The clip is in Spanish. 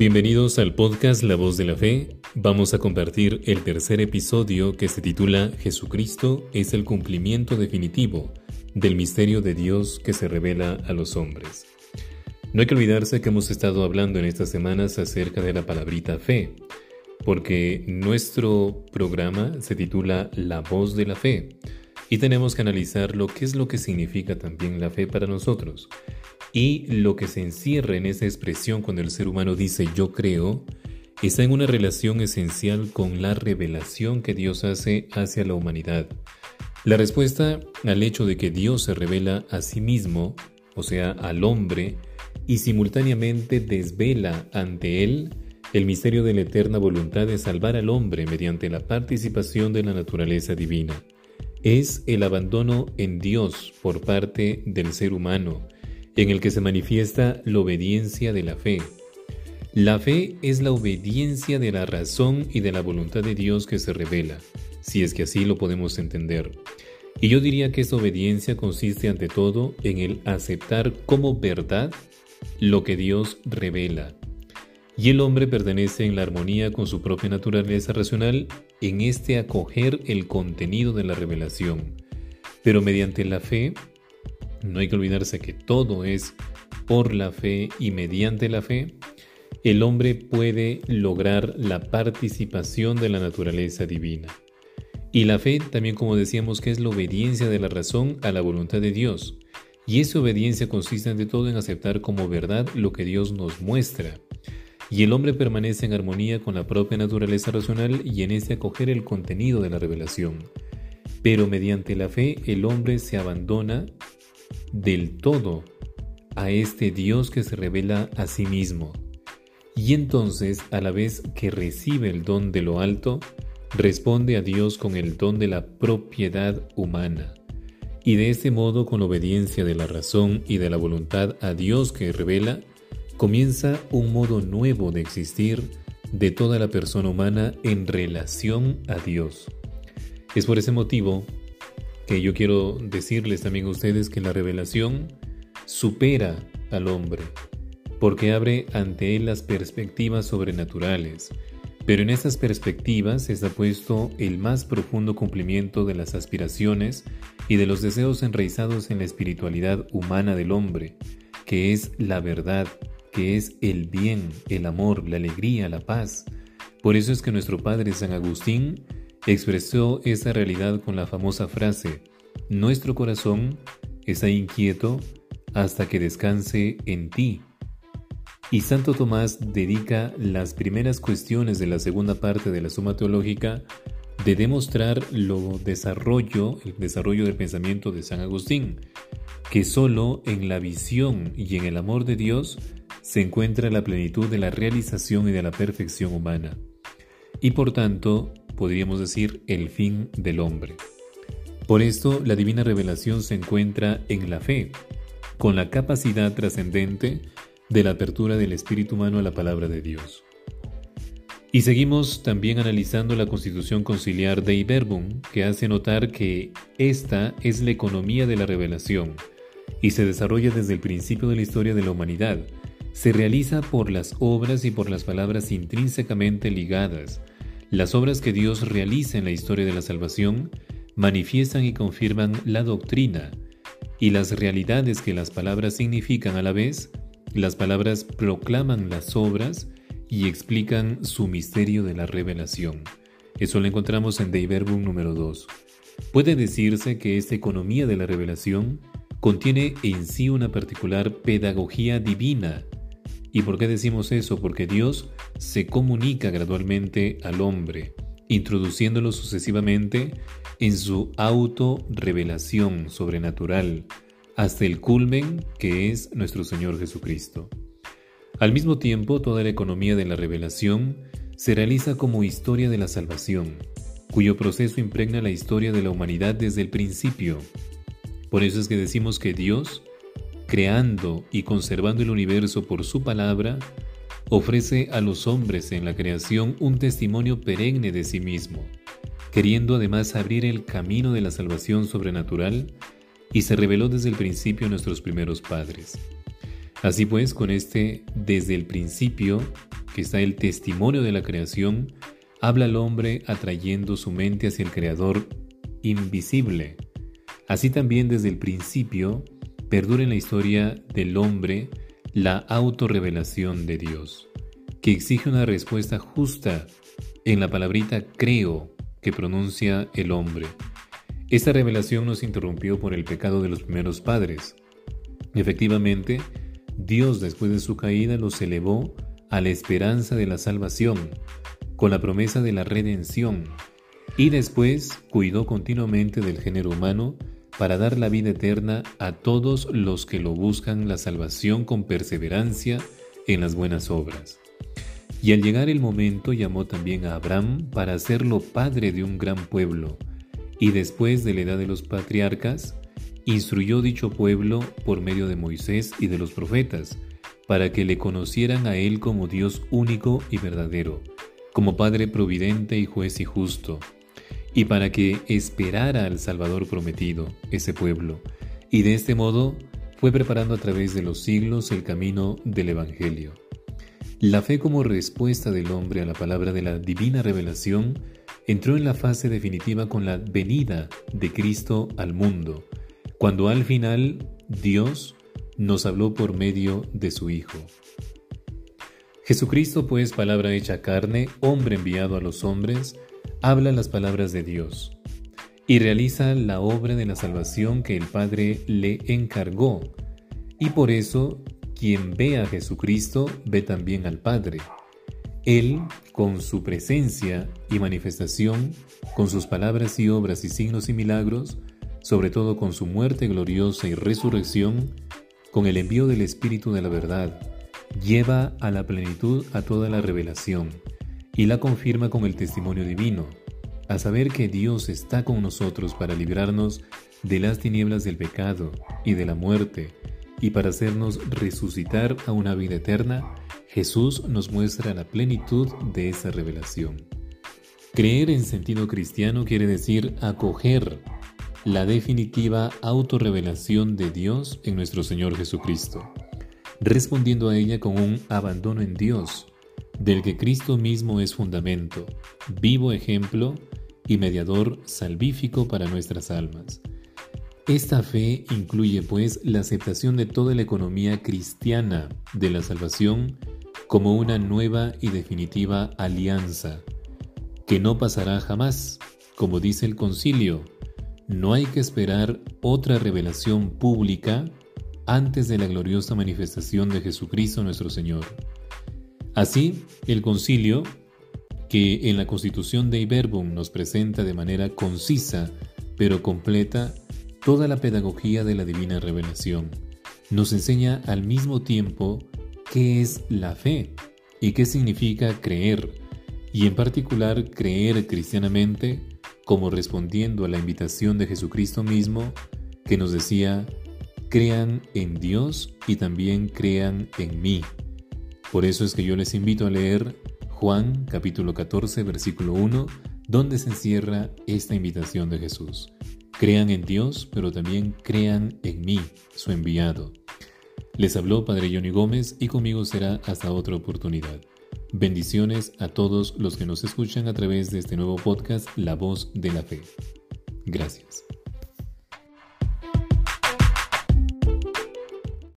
Bienvenidos al podcast La Voz de la Fe. Vamos a compartir el tercer episodio que se titula Jesucristo es el cumplimiento definitivo del misterio de Dios que se revela a los hombres. No hay que olvidarse que hemos estado hablando en estas semanas acerca de la palabrita fe, porque nuestro programa se titula La Voz de la Fe y tenemos que analizar lo que es lo que significa también la fe para nosotros. Y lo que se encierra en esa expresión cuando el ser humano dice yo creo, está en una relación esencial con la revelación que Dios hace hacia la humanidad. La respuesta al hecho de que Dios se revela a sí mismo, o sea, al hombre, y simultáneamente desvela ante él el misterio de la eterna voluntad de salvar al hombre mediante la participación de la naturaleza divina. Es el abandono en Dios por parte del ser humano, en el que se manifiesta la obediencia de la fe. La fe es la obediencia de la razón y de la voluntad de Dios que se revela, si es que así lo podemos entender. Y yo diría que esa obediencia consiste ante todo en el aceptar como verdad lo que Dios revela. Y el hombre pertenece en la armonía con su propia naturaleza racional en este acoger el contenido de la revelación. Pero mediante la fe no hay que olvidarse que todo es por la fe y mediante la fe, el hombre puede lograr la participación de la naturaleza divina. Y la fe también como decíamos que es la obediencia de la razón a la voluntad de Dios. Y esa obediencia consiste ante todo en aceptar como verdad lo que Dios nos muestra. Y el hombre permanece en armonía con la propia naturaleza racional y en ese acoger el contenido de la revelación. Pero mediante la fe el hombre se abandona del todo a este Dios que se revela a sí mismo. Y entonces, a la vez que recibe el don de lo alto, responde a Dios con el don de la propiedad humana. Y de este modo, con obediencia de la razón y de la voluntad a Dios que revela, comienza un modo nuevo de existir de toda la persona humana en relación a Dios. Es por ese motivo que yo quiero decirles también a ustedes que la revelación supera al hombre, porque abre ante él las perspectivas sobrenaturales. Pero en esas perspectivas está puesto el más profundo cumplimiento de las aspiraciones y de los deseos enraizados en la espiritualidad humana del hombre, que es la verdad, que es el bien, el amor, la alegría, la paz. Por eso es que nuestro Padre San Agustín expresó esa realidad con la famosa frase, Nuestro corazón está inquieto hasta que descanse en ti. Y Santo Tomás dedica las primeras cuestiones de la segunda parte de la Suma Teológica de demostrar lo desarrollo, el desarrollo del pensamiento de San Agustín, que solo en la visión y en el amor de Dios se encuentra la plenitud de la realización y de la perfección humana. Y por tanto, podríamos decir, el fin del hombre. Por esto, la divina revelación se encuentra en la fe, con la capacidad trascendente de la apertura del espíritu humano a la palabra de Dios. Y seguimos también analizando la constitución conciliar de Iberbum, que hace notar que esta es la economía de la revelación y se desarrolla desde el principio de la historia de la humanidad. Se realiza por las obras y por las palabras intrínsecamente ligadas, las obras que Dios realiza en la historia de la salvación manifiestan y confirman la doctrina y las realidades que las palabras significan a la vez, las palabras proclaman las obras y explican su misterio de la revelación. Eso lo encontramos en De Verbum número 2. Puede decirse que esta economía de la revelación contiene en sí una particular pedagogía divina ¿Y por qué decimos eso? Porque Dios se comunica gradualmente al hombre, introduciéndolo sucesivamente en su auto-revelación sobrenatural, hasta el culmen que es nuestro Señor Jesucristo. Al mismo tiempo, toda la economía de la revelación se realiza como historia de la salvación, cuyo proceso impregna la historia de la humanidad desde el principio. Por eso es que decimos que Dios creando y conservando el universo por su palabra, ofrece a los hombres en la creación un testimonio perenne de sí mismo, queriendo además abrir el camino de la salvación sobrenatural y se reveló desde el principio a nuestros primeros padres. Así pues, con este desde el principio que está el testimonio de la creación, habla al hombre atrayendo su mente hacia el Creador invisible. Así también desde el principio perdura en la historia del hombre la autorrevelación de Dios, que exige una respuesta justa en la palabrita creo que pronuncia el hombre. Esta revelación nos interrumpió por el pecado de los primeros padres. Efectivamente, Dios después de su caída los elevó a la esperanza de la salvación, con la promesa de la redención, y después cuidó continuamente del género humano para dar la vida eterna a todos los que lo buscan la salvación con perseverancia en las buenas obras. Y al llegar el momento llamó también a Abraham para hacerlo padre de un gran pueblo, y después de la edad de los patriarcas, instruyó dicho pueblo por medio de Moisés y de los profetas, para que le conocieran a él como Dios único y verdadero, como Padre providente y juez y justo, y para que esperara al Salvador prometido, ese pueblo, y de este modo fue preparando a través de los siglos el camino del Evangelio. La fe como respuesta del hombre a la palabra de la divina revelación entró en la fase definitiva con la venida de Cristo al mundo, cuando al final Dios nos habló por medio de su Hijo. Jesucristo, pues, palabra hecha carne, hombre enviado a los hombres, habla las palabras de Dios y realiza la obra de la salvación que el Padre le encargó. Y por eso, quien ve a Jesucristo ve también al Padre. Él, con su presencia y manifestación, con sus palabras y obras y signos y milagros, sobre todo con su muerte gloriosa y resurrección, con el envío del Espíritu de la verdad, lleva a la plenitud a toda la revelación y la confirma con el testimonio divino, a saber que Dios está con nosotros para librarnos de las tinieblas del pecado y de la muerte, y para hacernos resucitar a una vida eterna, Jesús nos muestra la plenitud de esa revelación. Creer en sentido cristiano quiere decir acoger la definitiva autorrevelación de Dios en nuestro Señor Jesucristo, respondiendo a ella con un abandono en Dios, del que Cristo mismo es fundamento, vivo ejemplo y mediador salvífico para nuestras almas. Esta fe incluye pues la aceptación de toda la economía cristiana de la salvación como una nueva y definitiva alianza, que no pasará jamás, como dice el concilio, no hay que esperar otra revelación pública antes de la gloriosa manifestación de Jesucristo nuestro Señor. Así, el concilio, que en la Constitución de Iberbum nos presenta de manera concisa pero completa toda la pedagogía de la divina revelación, nos enseña al mismo tiempo qué es la fe y qué significa creer, y en particular creer cristianamente como respondiendo a la invitación de Jesucristo mismo que nos decía, crean en Dios y también crean en mí. Por eso es que yo les invito a leer Juan capítulo 14 versículo 1, donde se encierra esta invitación de Jesús. Crean en Dios, pero también crean en mí, su enviado. Les habló Padre Johnny Gómez y conmigo será hasta otra oportunidad. Bendiciones a todos los que nos escuchan a través de este nuevo podcast La Voz de la Fe. Gracias.